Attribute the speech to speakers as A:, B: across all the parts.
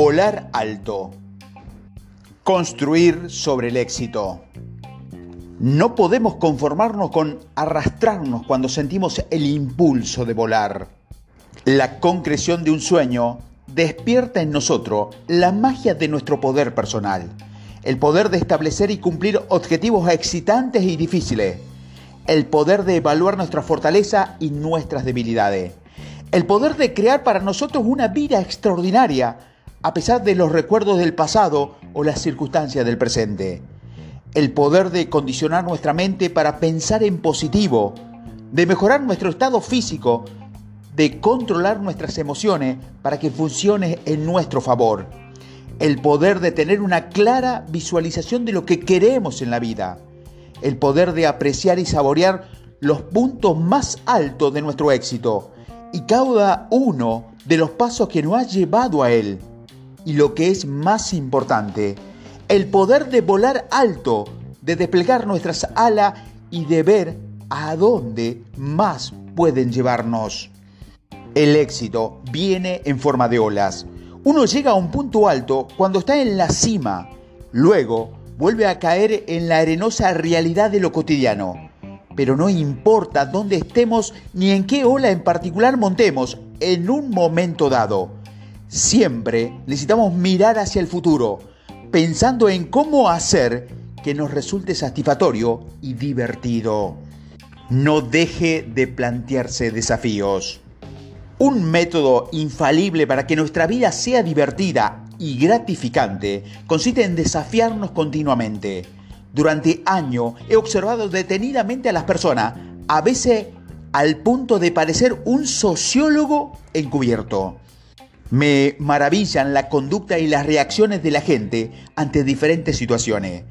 A: Volar alto. Construir sobre el éxito. No podemos conformarnos con arrastrarnos cuando sentimos el impulso de volar. La concreción de un sueño despierta en nosotros la magia de nuestro poder personal, el poder de establecer y cumplir objetivos excitantes y difíciles, el poder de evaluar nuestra fortaleza y nuestras debilidades, el poder de crear para nosotros una vida extraordinaria a pesar de los recuerdos del pasado o las circunstancias del presente, el poder de condicionar nuestra mente para pensar en positivo, de mejorar nuestro estado físico, de controlar nuestras emociones para que funcione en nuestro favor. El poder de tener una clara visualización de lo que queremos en la vida. El poder de apreciar y saborear los puntos más altos de nuestro éxito y cada uno de los pasos que nos ha llevado a él. Y lo que es más importante, el poder de volar alto, de desplegar nuestras alas y de ver a dónde más pueden llevarnos. El éxito viene en forma de olas. Uno llega a un punto alto cuando está en la cima, luego vuelve a caer en la arenosa realidad de lo cotidiano. Pero no importa dónde estemos ni en qué ola en particular montemos en un momento dado. Siempre necesitamos mirar hacia el futuro, pensando en cómo hacer que nos resulte satisfactorio y divertido. No deje de plantearse desafíos. Un método infalible para que nuestra vida sea divertida y gratificante consiste en desafiarnos continuamente. Durante años he observado detenidamente a las personas, a veces al punto de parecer un sociólogo encubierto. Me maravillan la conducta y las reacciones de la gente ante diferentes situaciones.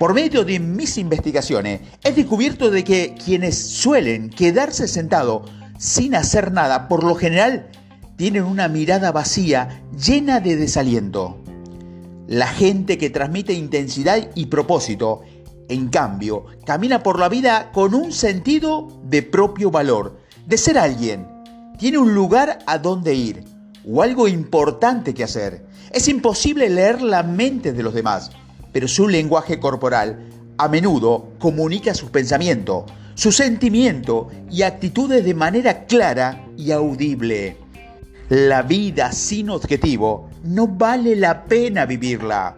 A: Por medio de mis investigaciones he descubierto de que quienes suelen quedarse sentados sin hacer nada, por lo general tienen una mirada vacía llena de desaliento. La gente que transmite intensidad y propósito, en cambio, camina por la vida con un sentido de propio valor, de ser alguien. Tiene un lugar a donde ir o algo importante que hacer. Es imposible leer la mente de los demás, pero su lenguaje corporal a menudo comunica sus pensamientos, su sentimiento y actitudes de manera clara y audible. La vida sin objetivo no vale la pena vivirla.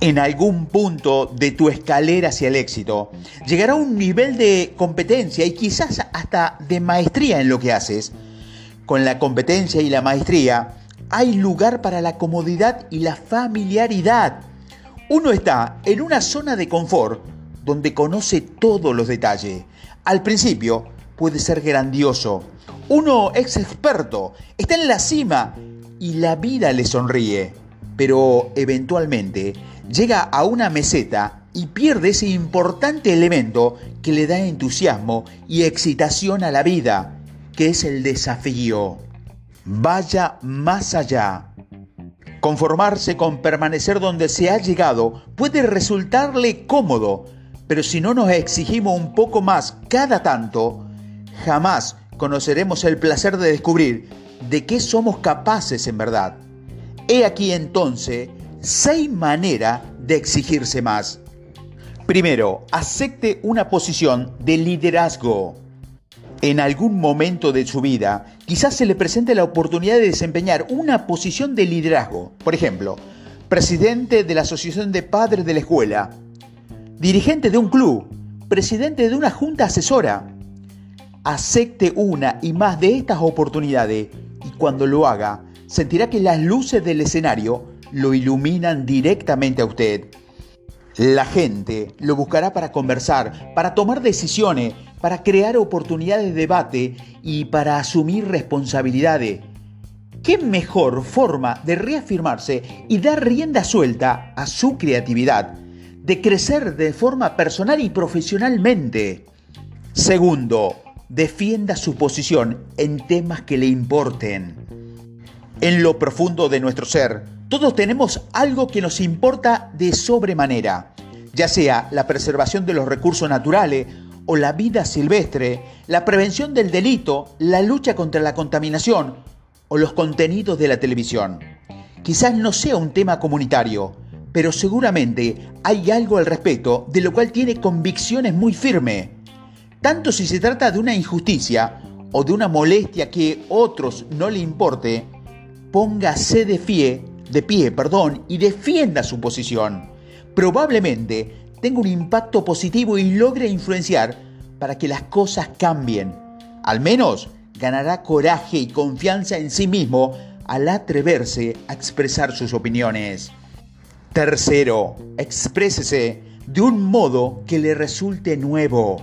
A: En algún punto de tu escalera hacia el éxito, llegará un nivel de competencia y quizás hasta de maestría en lo que haces. Con la competencia y la maestría hay lugar para la comodidad y la familiaridad. Uno está en una zona de confort donde conoce todos los detalles. Al principio puede ser grandioso. Uno es experto, está en la cima y la vida le sonríe. Pero eventualmente llega a una meseta y pierde ese importante elemento que le da entusiasmo y excitación a la vida, que es el desafío. Vaya más allá. Conformarse con permanecer donde se ha llegado puede resultarle cómodo, pero si no nos exigimos un poco más cada tanto, jamás conoceremos el placer de descubrir de qué somos capaces en verdad. He aquí entonces seis maneras de exigirse más. Primero, acepte una posición de liderazgo. En algún momento de su vida, quizás se le presente la oportunidad de desempeñar una posición de liderazgo. Por ejemplo, presidente de la Asociación de Padres de la Escuela, dirigente de un club, presidente de una junta asesora. Acepte una y más de estas oportunidades y cuando lo haga, sentirá que las luces del escenario lo iluminan directamente a usted. La gente lo buscará para conversar, para tomar decisiones, para crear oportunidades de debate y para asumir responsabilidades. ¿Qué mejor forma de reafirmarse y dar rienda suelta a su creatividad? de crecer de forma personal y profesionalmente. Segundo, defienda su posición en temas que le importen. En lo profundo de nuestro ser, todos tenemos algo que nos importa de sobremanera, ya sea la preservación de los recursos naturales o la vida silvestre, la prevención del delito, la lucha contra la contaminación o los contenidos de la televisión. Quizás no sea un tema comunitario, pero seguramente hay algo al respecto de lo cual tiene convicciones muy firmes. Tanto si se trata de una injusticia o de una molestia que otros no le importe, póngase de pie, de pie, perdón, y defienda su posición. Probablemente tenga un impacto positivo y logre influenciar para que las cosas cambien. Al menos ganará coraje y confianza en sí mismo al atreverse a expresar sus opiniones. Tercero, exprésese de un modo que le resulte nuevo.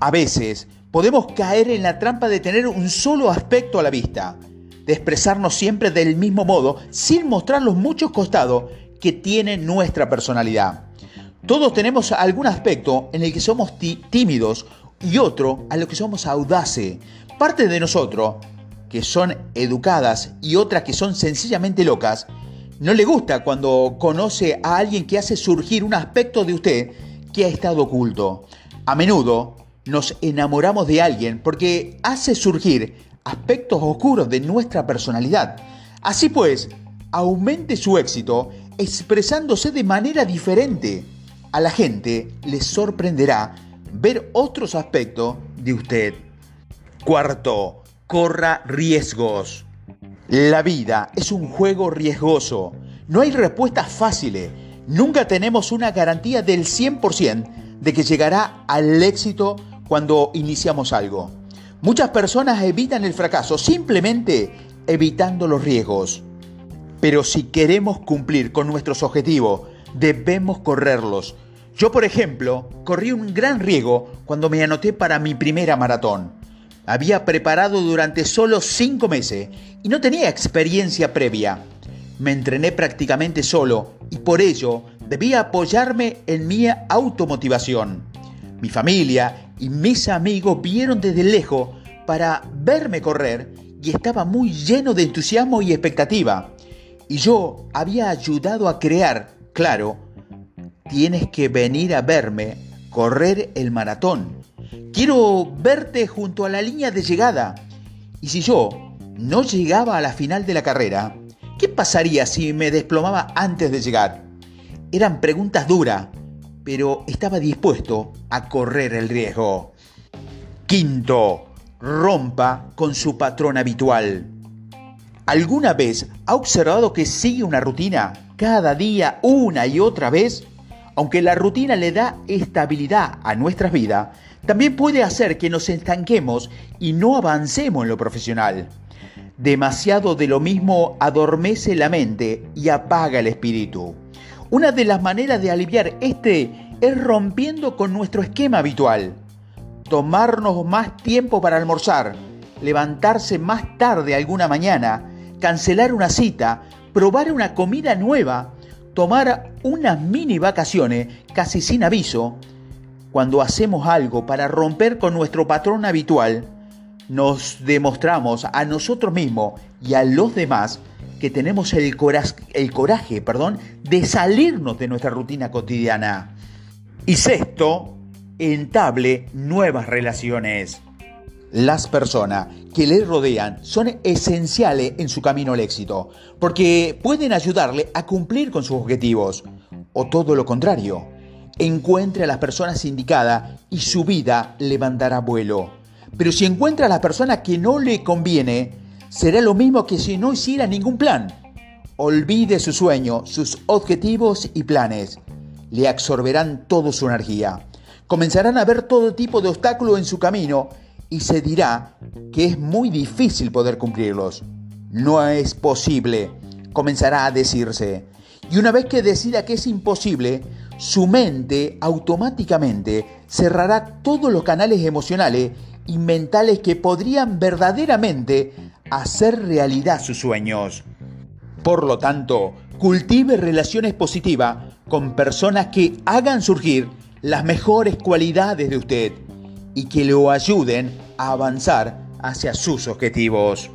A: A veces podemos caer en la trampa de tener un solo aspecto a la vista, de expresarnos siempre del mismo modo sin mostrar los muchos costados que tiene nuestra personalidad. Todos tenemos algún aspecto en el que somos tímidos y otro a lo que somos audaces. Parte de nosotros, que son educadas y otras que son sencillamente locas, no le gusta cuando conoce a alguien que hace surgir un aspecto de usted que ha estado oculto. A menudo nos enamoramos de alguien porque hace surgir aspectos oscuros de nuestra personalidad. Así pues, aumente su éxito expresándose de manera diferente. A la gente le sorprenderá ver otros aspectos de usted. Cuarto, corra riesgos. La vida es un juego riesgoso. No hay respuestas fáciles. Nunca tenemos una garantía del 100% de que llegará al éxito cuando iniciamos algo. Muchas personas evitan el fracaso simplemente evitando los riesgos. Pero si queremos cumplir con nuestros objetivos, debemos correrlos. Yo, por ejemplo, corrí un gran riesgo cuando me anoté para mi primera maratón. Había preparado durante solo cinco meses y no tenía experiencia previa. Me entrené prácticamente solo y por ello debía apoyarme en mi automotivación. Mi familia y mis amigos vieron desde lejos para verme correr y estaba muy lleno de entusiasmo y expectativa. Y yo había ayudado a crear, claro, tienes que venir a verme correr el maratón Quiero verte junto a la línea de llegada. Y si yo no llegaba a la final de la carrera, ¿qué pasaría si me desplomaba antes de llegar? Eran preguntas duras, pero estaba dispuesto a correr el riesgo. Quinto, rompa con su patrón habitual. ¿Alguna vez ha observado que sigue una rutina cada día una y otra vez? Aunque la rutina le da estabilidad a nuestras vidas, también puede hacer que nos estanquemos y no avancemos en lo profesional. Demasiado de lo mismo adormece la mente y apaga el espíritu. Una de las maneras de aliviar este es rompiendo con nuestro esquema habitual. Tomarnos más tiempo para almorzar, levantarse más tarde alguna mañana, cancelar una cita, probar una comida nueva, tomar unas mini vacaciones casi sin aviso, cuando hacemos algo para romper con nuestro patrón habitual, nos demostramos a nosotros mismos y a los demás que tenemos el coraje, el coraje perdón, de salirnos de nuestra rutina cotidiana. Y sexto, entable nuevas relaciones. Las personas que le rodean son esenciales en su camino al éxito, porque pueden ayudarle a cumplir con sus objetivos, o todo lo contrario encuentre a las personas indicadas y su vida levantará vuelo. Pero si encuentra a la persona que no le conviene, será lo mismo que si no hiciera ningún plan. Olvide su sueño, sus objetivos y planes. Le absorberán toda su energía. Comenzarán a ver todo tipo de obstáculos en su camino y se dirá que es muy difícil poder cumplirlos. No es posible, comenzará a decirse. Y una vez que decida que es imposible, su mente automáticamente cerrará todos los canales emocionales y mentales que podrían verdaderamente hacer realidad sus sueños. Por lo tanto, cultive relaciones positivas con personas que hagan surgir las mejores cualidades de usted y que lo ayuden a avanzar hacia sus objetivos.